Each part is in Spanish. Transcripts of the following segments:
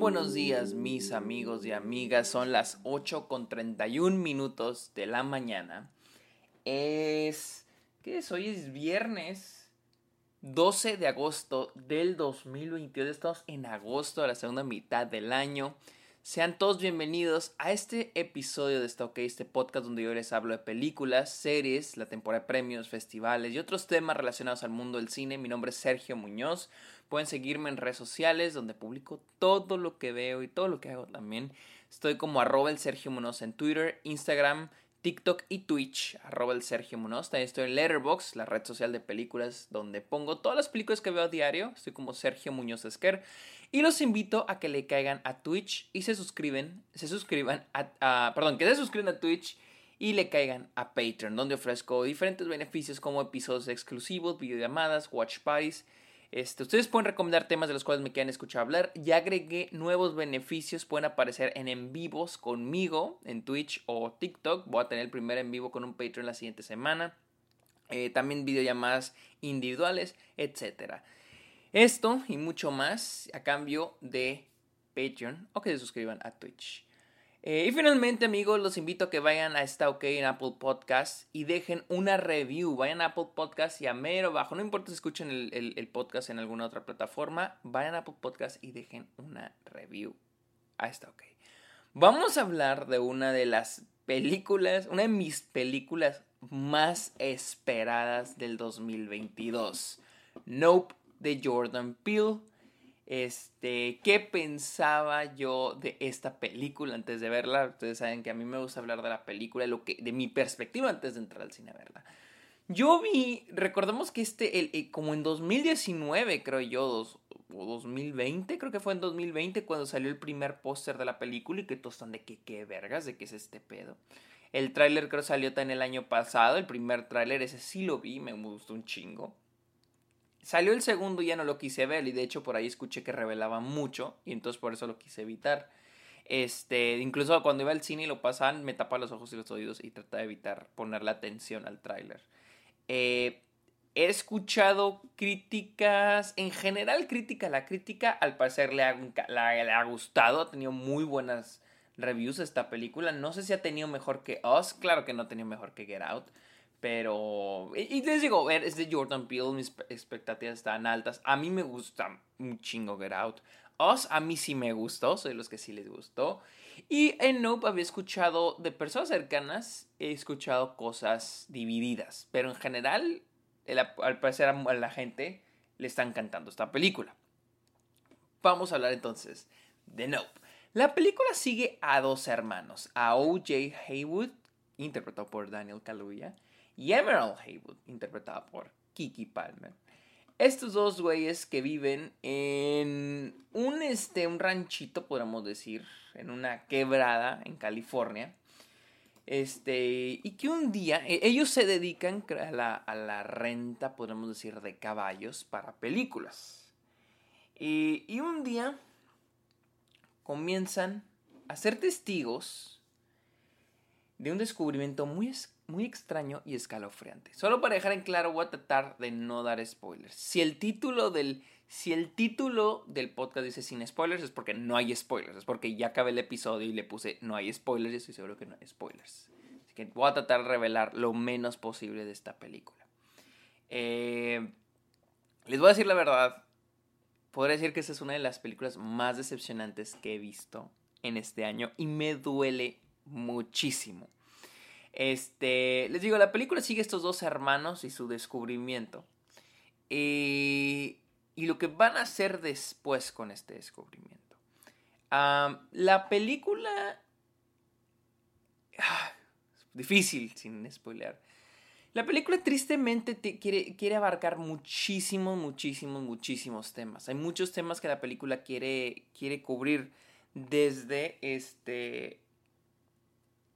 buenos días mis amigos y amigas, son las 8 con 31 minutos de la mañana. Es... ¿Qué es? Hoy es viernes 12 de agosto del 2022, estamos en agosto de la segunda mitad del año. Sean todos bienvenidos a este episodio de Está este podcast donde yo les hablo de películas, series, la temporada de premios, festivales y otros temas relacionados al mundo del cine. Mi nombre es Sergio Muñoz. Pueden seguirme en redes sociales donde publico todo lo que veo y todo lo que hago también. Estoy como arroba el Sergio Muñoz en Twitter, Instagram, TikTok y Twitch, arroba el Munoz. También estoy en Letterboxd, la red social de películas, donde pongo todas las películas que veo a diario. Estoy como Sergio Muñoz Esquer. Y los invito a que le caigan a Twitch y se suscriben, se suscriban a, perdón, que se suscriban a Twitch y le caigan a Patreon, donde ofrezco diferentes beneficios como episodios exclusivos, videollamadas, watch parties este, ustedes pueden recomendar temas de los cuales me quieran escuchar hablar. Ya agregué nuevos beneficios. Pueden aparecer en en vivos conmigo en Twitch o TikTok. Voy a tener el primer en vivo con un Patreon la siguiente semana. Eh, también videollamadas individuales, etc. Esto y mucho más a cambio de Patreon o que se suscriban a Twitch. Eh, y finalmente, amigos, los invito a que vayan a Está OK en Apple Podcast y dejen una review. Vayan a Apple Podcast y a mero abajo, no importa si escuchen el, podcast en alguna otra plataforma, vayan a Apple Podcast y dejen una review. A Está OK. Vamos a hablar de una de las películas, una de mis películas más esperadas del 2022. Nope de Jordan Peele este, ¿qué pensaba yo de esta película antes de verla? Ustedes saben que a mí me gusta hablar de la película, lo que, de mi perspectiva antes de entrar al cine a verla. Yo vi, recordemos que este, el, como en 2019, creo yo, dos, o 2020, creo que fue en 2020 cuando salió el primer póster de la película y que todos están de que qué vergas, de qué es este pedo. El tráiler creo salió también el año pasado, el primer tráiler, ese sí lo vi, me gustó un chingo. Salió el segundo y ya no lo quise ver y de hecho por ahí escuché que revelaba mucho y entonces por eso lo quise evitar. Este, incluso cuando iba al cine y lo pasaban, me tapaba los ojos y los oídos y trataba de evitar ponerle atención al tráiler. Eh, he escuchado críticas, en general crítica, la crítica al parecer le ha, le ha gustado, ha tenido muy buenas reviews esta película. No sé si ha tenido mejor que Us, claro que no ha tenido mejor que Get Out. Pero, y, les digo, ver, es de Jordan Peele, mis expectativas están altas. A mí me gusta un chingo Get Out. Us, a mí sí me gustó, soy de los que sí les gustó. Y en Nope había escuchado de personas cercanas, he escuchado cosas divididas. Pero en general, al parecer a la gente le está encantando esta película. Vamos a hablar entonces de Nope. La película sigue a dos hermanos, a O.J. Haywood, interpretado por Daniel Kaluuya, y Emerald Haywood, interpretada por Kiki Palmer. Estos dos güeyes que viven en un, este, un ranchito, podríamos decir, en una quebrada en California. Este, y que un día e, ellos se dedican a la, a la renta, podríamos decir, de caballos para películas. Y, y un día comienzan a ser testigos de un descubrimiento muy, muy extraño y escalofriante. Solo para dejar en claro, voy a tratar de no dar spoilers. Si el título del, si el título del podcast dice sin spoilers, es porque no hay spoilers. Es porque ya acabé el episodio y le puse no hay spoilers y estoy seguro que no hay spoilers. Así que voy a tratar de revelar lo menos posible de esta película. Eh, les voy a decir la verdad. Podría decir que esta es una de las películas más decepcionantes que he visto en este año y me duele muchísimo. Este, les digo, la película sigue estos dos hermanos y su descubrimiento. y lo que van a hacer después con este descubrimiento. la película... Ah, difícil, sin spoiler. La película tristemente quiere, quiere abarcar muchísimos, muchísimos, muchísimos temas. Hay muchos temas que la película quiere, quiere cubrir desde este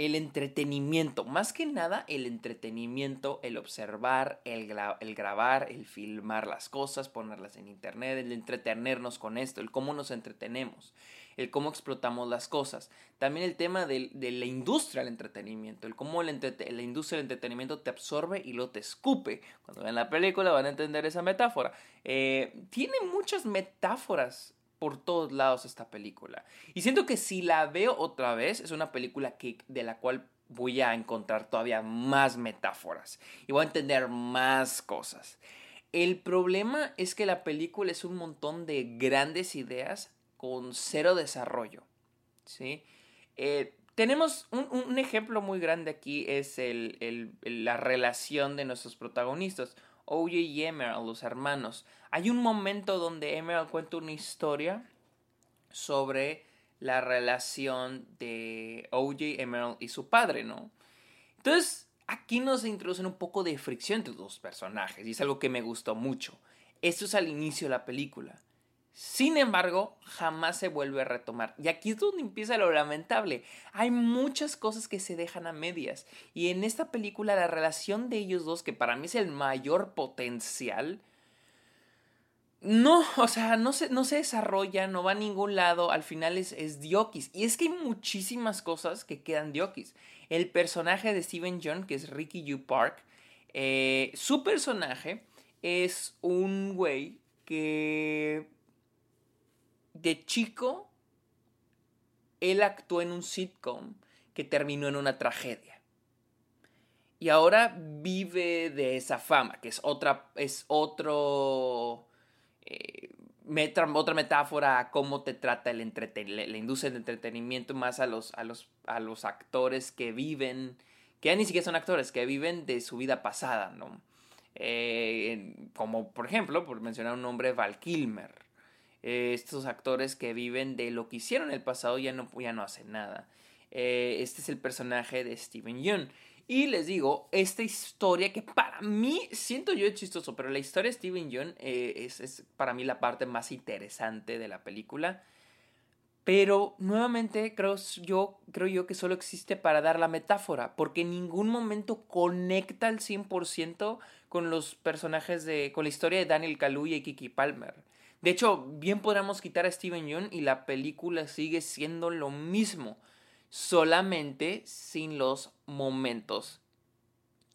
el entretenimiento, más que nada el entretenimiento, el observar, el, el, grabar, el filmar las cosas, ponerlas en internet, el entretenernos con esto, el cómo nos entretenemos, el cómo explotamos las cosas. También el tema de, la industria del entretenimiento, el cómo la industria del entretenimiento te absorbe y lo te escupe. Cuando vean la película van a entender esa metáfora. Eh, tiene muchas metáforas por todos lados esta película. Y siento que si la veo otra vez, es una película que, de la cual voy a encontrar todavía más metáforas y voy a entender más cosas. El problema es que la película es un montón de grandes ideas con cero desarrollo. ¿sí? Eh, tenemos un, ejemplo muy grande aquí, es la relación de nuestros protagonistas, OJ y Emerald, los hermanos. Hay un momento donde Emerald cuenta una historia sobre la relación de OJ, Emerald y su padre, ¿no? Entonces, aquí nos introducen un poco de fricción entre los dos personajes y es algo que me gustó mucho. Esto es al inicio de la película. Sin embargo, jamás se vuelve a retomar. Y aquí es donde empieza lo lamentable. Hay muchas cosas que se dejan a medias. Y en esta película la relación de ellos dos, que para mí es el mayor potencial, no, o sea, no se, no se desarrolla, no va a ningún lado, al final es, diokis. Y es que hay muchísimas cosas que quedan diokis. El personaje de Steven John, que es Ricky U. Park, eh, su personaje es un güey que de chico él actuó en un sitcom que terminó en una tragedia. Y ahora vive de esa fama, que es otra, es otro, eh, otra metáfora a cómo te trata el entretenimiento, la industria entretenimiento más a los, a, los, a los actores que viven, que ya ni siquiera son actores, que viven de su vida pasada, ¿no? Eh, como por ejemplo, por mencionar un nombre, Val Kilmer. Eh, estos actores que viven de lo que hicieron en el pasado ya no, ya no hacen nada. Eh, este es el personaje de Steven Yeun. Y les digo, esta historia que para mí, siento yo es chistoso, pero la historia de Steven Yeun eh, es, es, para mí la parte más interesante de la película. Pero nuevamente creo yo, creo yo que solo existe para dar la metáfora, porque en ningún momento conecta al 100% con los personajes de, con la historia de Daniel Kaluuya y Kiki Palmer. De hecho, bien podríamos quitar a Steven Yeun y la película sigue siendo lo mismo, solamente sin los momentos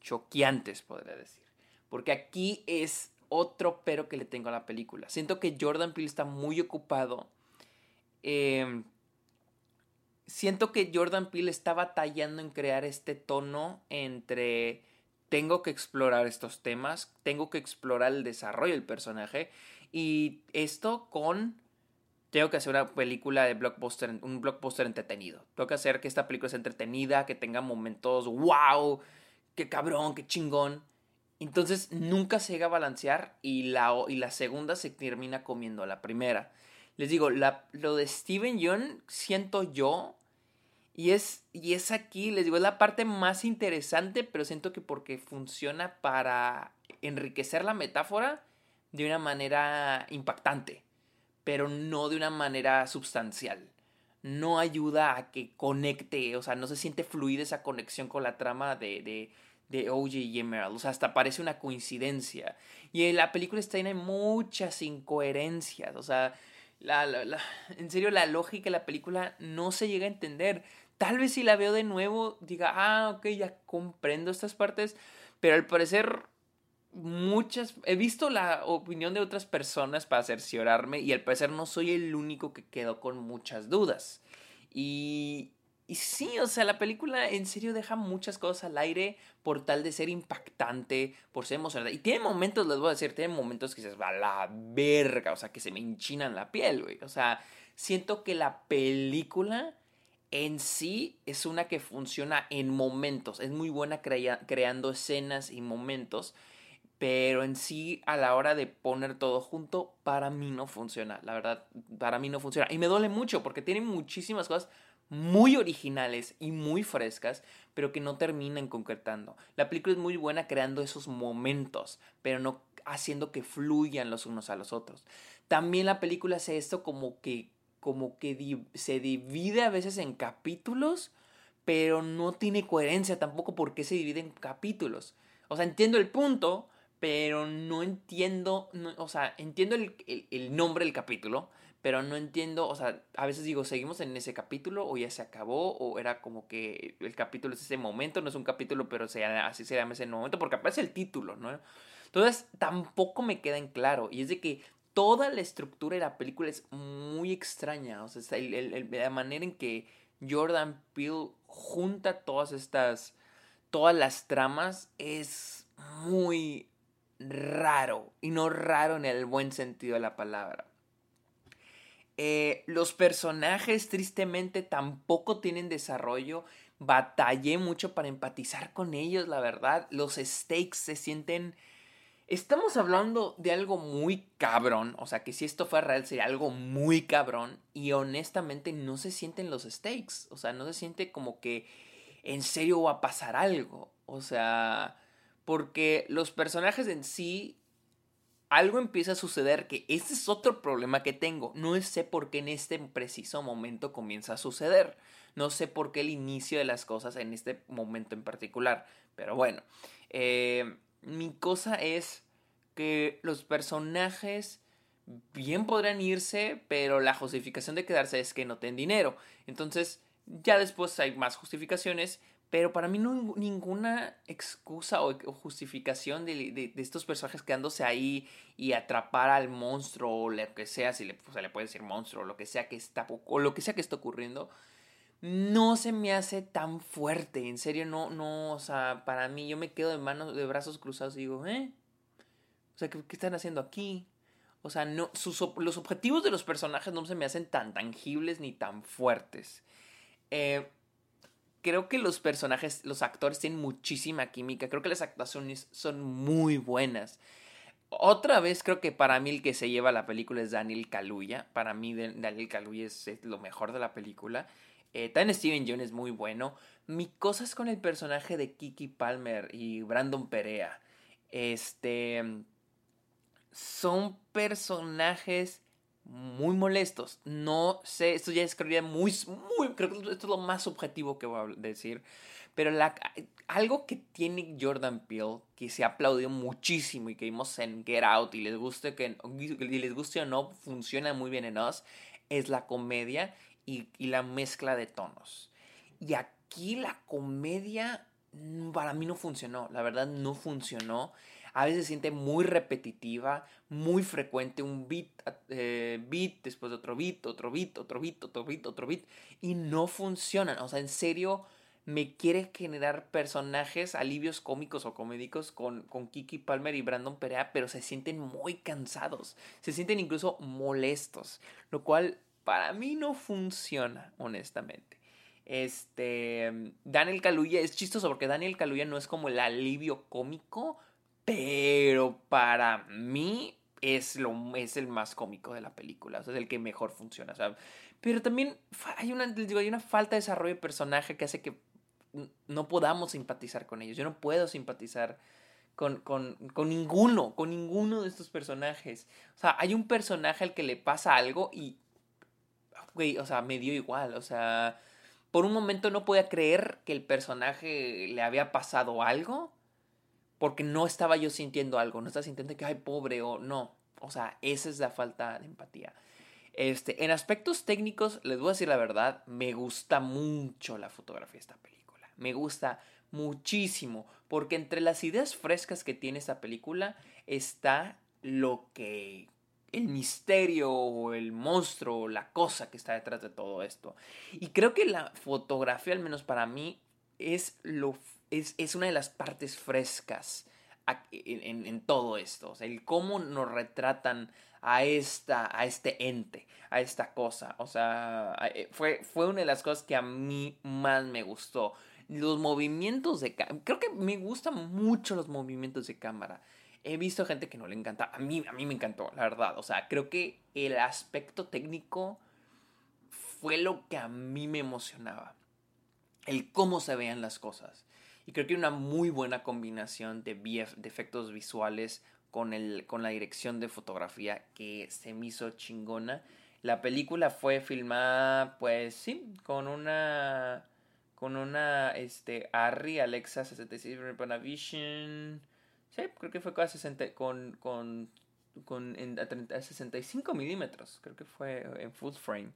choqueantes, podría decir. Porque aquí es otro pero que le tengo a la película. Siento que Jordan Peele está muy ocupado. Em, siento que Jordan Peele está batallando en crear este tono entre tengo que explorar estos temas, tengo que explorar el desarrollo del personaje y esto con tengo que hacer una película de blockbuster, un blockbuster entretenido. Tengo que hacer que esta película sea entretenida, que tenga momentos wow, qué cabrón, qué chingón. Entonces nunca se llega a balancear y la, y la segunda se termina comiendo a la primera. Les digo, lo de Steven Yeun siento yo y es, y es aquí, les digo, es la parte más interesante, pero siento que porque funciona para enriquecer la metáfora de una manera impactante, pero no de una manera sustancial. No ayuda a que conecte, o sea, no se siente fluida esa conexión con la trama de, de, de OJ y Emerald. O sea, hasta parece una coincidencia. Y la película está llena de muchas incoherencias. O sea, la, la, en serio, la lógica de la película no se llega a entender. Tal vez si la veo de nuevo, diga, ah, ok, ya comprendo estas partes. Pero al parecer muchas, he visto la opinión de otras personas para cerciorarme y al parecer no soy el único que quedó con muchas dudas. Y, y sí, o sea, la película en serio deja muchas cosas al aire por tal de ser impactante, por ser emocionante. Y tiene momentos, les voy a decir, tiene momentos que se va a la verga, o sea, que se me enchinan la piel, güey. O sea, siento que la película en sí es una que funciona en momentos. Es muy buena creando escenas y momentos pero en sí a la hora de poner todo junto, para mí no funciona, la verdad, para mí no funciona. Y me duele mucho porque tiene muchísimas cosas muy originales y muy frescas, pero que no terminan concretando. La película es muy buena creando esos momentos, pero no haciendo que fluyan los unos a los otros. También la película hace esto como que, como que se divide a veces en capítulos, pero no tiene coherencia tampoco porque se divide en capítulos. O sea, entiendo el punto, pero no entiendo, o sea, entiendo el, el, nombre del capítulo, pero no entiendo, o sea, a veces digo, ¿seguimos en ese capítulo o ya se acabó? O era como que el capítulo es ese momento, no es un capítulo, pero se, así se llama ese momento, porque aparece el título, ¿no? Entonces, tampoco me queda en claro, y es de que toda la estructura de la película es muy extraña. O sea, la manera en que Jordan Peele junta todas estas, todas las tramas es muy raro. Y no raro en el buen sentido de la palabra. Eh, los personajes tristemente tampoco tienen desarrollo. Batallé mucho para empatizar con ellos, la verdad. Los stakes se sienten... Estamos hablando de algo muy cabrón, o sea que si esto fuera real sería algo muy cabrón y honestamente no se sienten los stakes, o sea, no se siente como que en serio va a pasar algo, o sea, porque los personajes en sí algo empieza a suceder que este es otro problema que tengo. No sé por qué en este preciso momento comienza a suceder. No sé por qué el inicio de las cosas en este momento en particular. Pero bueno, eh, mi cosa es que los personajes bien podrán irse, pero la justificación de quedarse es que no tienen dinero. Entonces, ya después hay más justificaciones, pero para mí no ninguna excusa o, justificación de, estos personajes quedándose ahí y atrapar al monstruo o lo que sea, si le, se le puede decir monstruo o lo que sea que está, o lo que sea que está ocurriendo, no se me hace tan fuerte. En serio, no, no, o sea, para mí yo me quedo de manos, de brazos cruzados y digo, ¿eh? O sea, ¿qué, están haciendo aquí? O sea, no, los objetivos de los personajes no se me hacen tan tangibles ni tan fuertes. Eh, creo que los personajes, los actores tienen muchísima química. Creo que las actuaciones son muy buenas. Otra vez creo que para mí el que se lleva la película es Daniel Kaluuya. Para mí Daniel Kaluuya es, lo mejor de la película. Eh, también Steven Yeun es muy bueno. Mi cosa es con el personaje de Kiki Palmer y Brandon Perea. Este... Son personajes muy molestos. No sé, esto ya es muy, muy, creo que esto es lo más subjetivo que voy a decir. Pero la, algo que tiene Jordan Peele, que se ha aplaudido muchísimo y que vimos en Get Out y les guste, que, y les guste o no, funciona muy bien en Us, es la comedia y, la mezcla de tonos. Y aquí la comedia para mí no funcionó, la verdad no funcionó a veces se siente muy repetitiva, muy frecuente, un beat, eh, beat, después de otro beat, otro beat, otro beat, otro beat, otro beat, y no funcionan. O sea, en serio, me quiere generar personajes, alivios cómicos o comédicos con, con Kiki Palmer y Brandon Perea, pero se sienten muy cansados, se sienten incluso molestos, lo cual para mí no funciona, honestamente. Este, Daniel Kaluuya es chistoso porque Daniel Kaluuya no es como el alivio cómico, pero para mí es, lo, es el más cómico de la película. O sea, es el que mejor funciona. Pero también hay una, digo, hay una falta de desarrollo de personaje que hace que no podamos simpatizar con ellos. Yo no puedo simpatizar con, con, con, ninguno, con ninguno de estos personajes. O sea, hay un personaje al que le pasa algo y, o sea, me dio igual. O sea, por un momento no podía creer que el personaje le había pasado algo porque no estaba yo sintiendo algo, no estaba sintiendo que, ay, pobre o no. O sea, esa es la falta de empatía. Este, en aspectos técnicos, les voy a decir la verdad, me gusta mucho la fotografía de esta película. Me gusta muchísimo, porque entre las ideas frescas que tiene esta película está lo que el misterio o el monstruo, la cosa que está detrás de todo esto. Y creo que la fotografía, al menos para mí, es lo es, una de las partes frescas en, todo esto. O sea, el cómo nos retratan a, esta, a este ente, a esta cosa. O sea, eh, fue, fue una de las cosas que a mí más me gustó. Los movimientos de cámara. Creo que me gustan mucho los movimientos de cámara. He visto gente que no le encanta. A mí, a mí me encantó, la verdad. O sea, creo que el aspecto técnico fue lo que a mí me emocionaba. El cómo se veían las cosas. Y creo que una muy buena combinación de, efectos visuales con, el, con la dirección de fotografía que se me hizo chingona. La película fue filmada, pues sí, con una. Con una. Este. Arri Alexa 66 Panavision. Sí, creo que fue con 60. Con. Con. A, 65 milímetros. Creo que fue en full frame.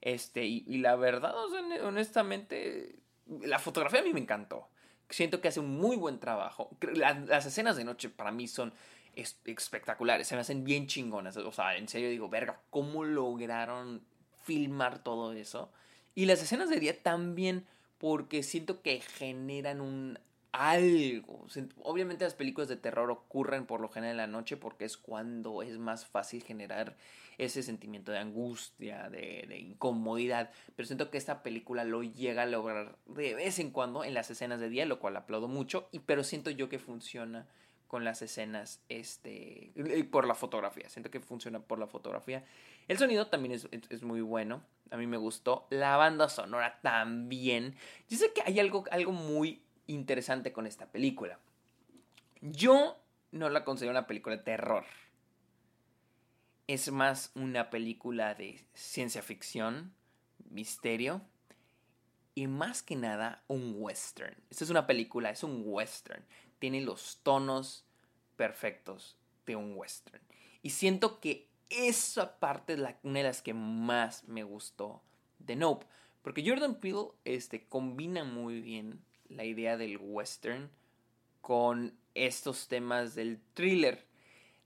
Este. Y, y la verdad, honestamente. La fotografía a mí me encantó siento que hace un muy buen trabajo. Las, escenas de noche para mí son espectaculares, se me hacen bien chingonas. O sea, en serio digo, verga, ¿cómo lograron filmar todo eso? Y las escenas de día también, porque siento que generan un algo. Obviamente las películas de terror ocurren por lo general en la noche porque es cuando es más fácil generar ese sentimiento de angustia, de, incomodidad. Pero siento que esta película lo llega a lograr de vez en cuando en las escenas de día, lo cual aplaudo mucho. Y, pero siento yo que funciona con las escenas este, por la fotografía. Siento que funciona por la fotografía. El sonido también es, es, muy bueno. A mí me gustó. La banda sonora también. Yo sé que hay algo, algo muy interesante con esta película. Yo no la considero una película de terror. Es más una película de ciencia ficción, misterio y más que nada un western. Esta es una película, es un western. Tiene los tonos perfectos de un western. Y siento que esa parte es una de las que más me gustó de Nope. Porque Jordan Peele este, combina muy bien la idea del western con estos temas del thriller.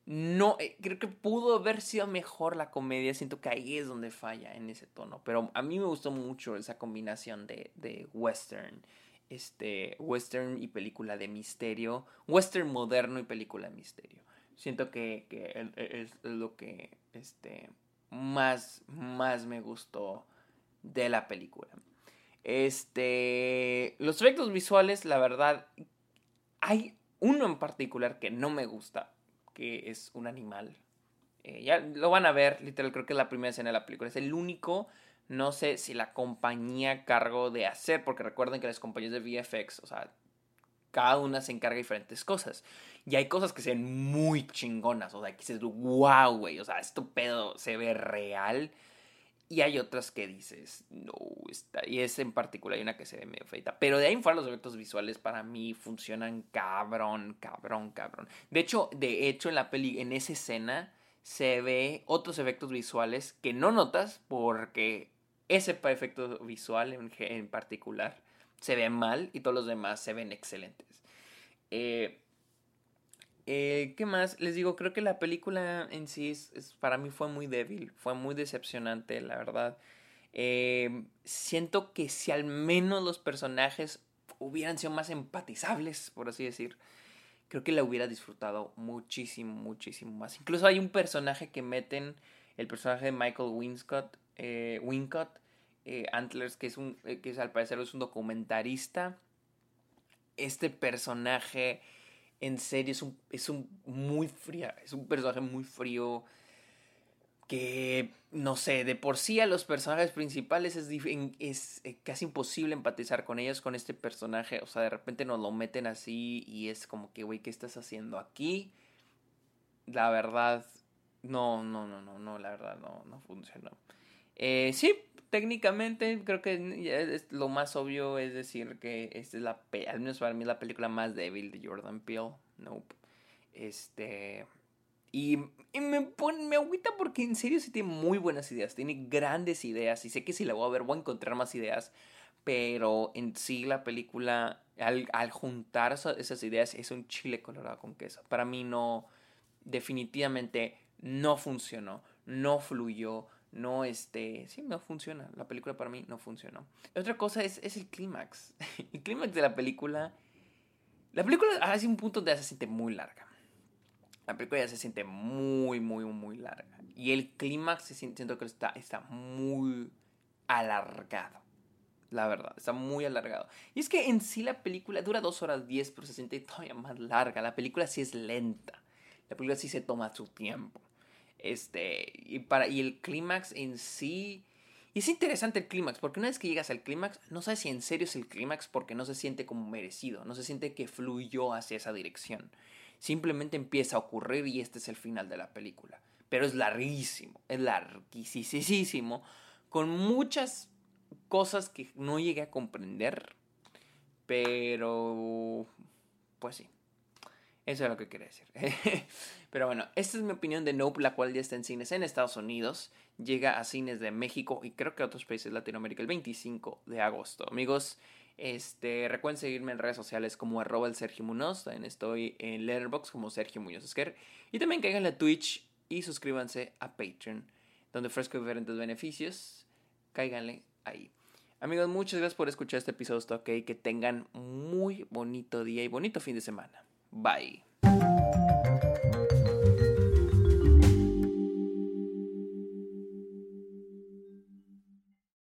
No, eh, creo que pudo haber sido mejor la comedia. Siento que ahí es donde falla en ese tono. Pero a mí me gustó mucho esa combinación de, de western. Este, western y película de misterio. Western moderno y película de misterio. Siento que, que es lo que este, más, más me gustó de la película. Este, los efectos visuales, la verdad, hay uno en particular que no me gusta, que es un animal. Eh, ya lo van a ver, literal, creo que es la primera escena de la película. Es el único, no sé si la compañía cargo de hacer, porque recuerden que las compañías de VFX, o sea, cada una se encarga de diferentes cosas. Y hay cosas que se ven muy chingonas, o sea, que dices, wow, güey, o sea, esto pedo se ve real. Y hay otras que dices, no, está. Y es en particular, hay una que se ve medio feita. Pero de ahí en fuera los efectos visuales para mí funcionan cabrón, cabrón, cabrón. De hecho, de hecho, en la peli, en esa escena, se ve otros efectos visuales que no notas porque ese efecto visual en, en particular se ve mal y todos los demás se ven excelentes. Eh, eh, ¿Qué más? Les digo, creo que la película en sí es, para mí fue muy débil, fue muy decepcionante, la verdad. Eh, siento que si al menos los personajes hubieran sido más empatizables, por así decir, creo que la hubiera disfrutado muchísimo, muchísimo más. Incluso hay un personaje que meten, el personaje de Michael Winscott, eh, Wincott, Antlers, que es un, que al parecer es un documentarista. Este personaje en serio es un, es un muy frío, es un personaje muy frío que, no sé, de por sí a los personajes principales es, es eh, casi imposible empatizar con ellos, con este personaje, o sea, de repente nos lo meten así y es como que, güey, ¿qué estás haciendo aquí? La verdad, no, no, no, no, no, la verdad no, no funcionó. Eh, sí, técnicamente creo que lo más obvio es decir que esta es la, al menos para mí la película más débil de Jordan Peele. Nope. Este... Y, me, pone, me agüita porque en serio sí tiene muy buenas ideas, tiene grandes ideas y sé que si la voy a ver voy a encontrar más ideas, pero en sí la película, al, al juntar esas ideas, es un chile colorado con queso. Para mí no, definitivamente no funcionó, no fluyó, no, este, sí, no funciona. La película para mí no funcionó. Otra cosa es, es el clímax. El clímax de la película, la película hace un punto donde se siente muy larga. La película ya se siente muy, muy, muy larga. Y el clímax siento que está, está muy alargado. La verdad, está muy alargado. Y es que en sí la película dura dos horas diez, pero se siente todavía más larga. La película sí es lenta. La película sí se toma su tiempo. Este, y, para, y el clímax en sí... Y es interesante el clímax, porque una vez que llegas al clímax, no sabes si en serio es el clímax porque no se siente como merecido, no se siente que fluyó hacia esa dirección. Simplemente empieza a ocurrir y este es el final de la película. Pero es larguísimo, es larguísimo, con muchas cosas que no llegué a comprender, pero pues sí. Eso es lo que quería decir. Pero bueno, esta es mi opinión de Nope, la cual ya está en cines en Estados Unidos. Llega a cines de México y creo que a otros países de Latinoamérica el 25 de agosto. Amigos, Este, recuerden seguirme en redes sociales como arroba el Sergio Munoz. También estoy en Letterboxd como Sergio Muñoz Esquer. Y también caigan a Twitch y suscríbanse a Patreon, donde ofrezco diferentes beneficios. Cáiganle ahí. Amigos, muchas gracias por escuchar este episodio. Está ok. Que tengan muy bonito día y bonito fin de semana. Bye.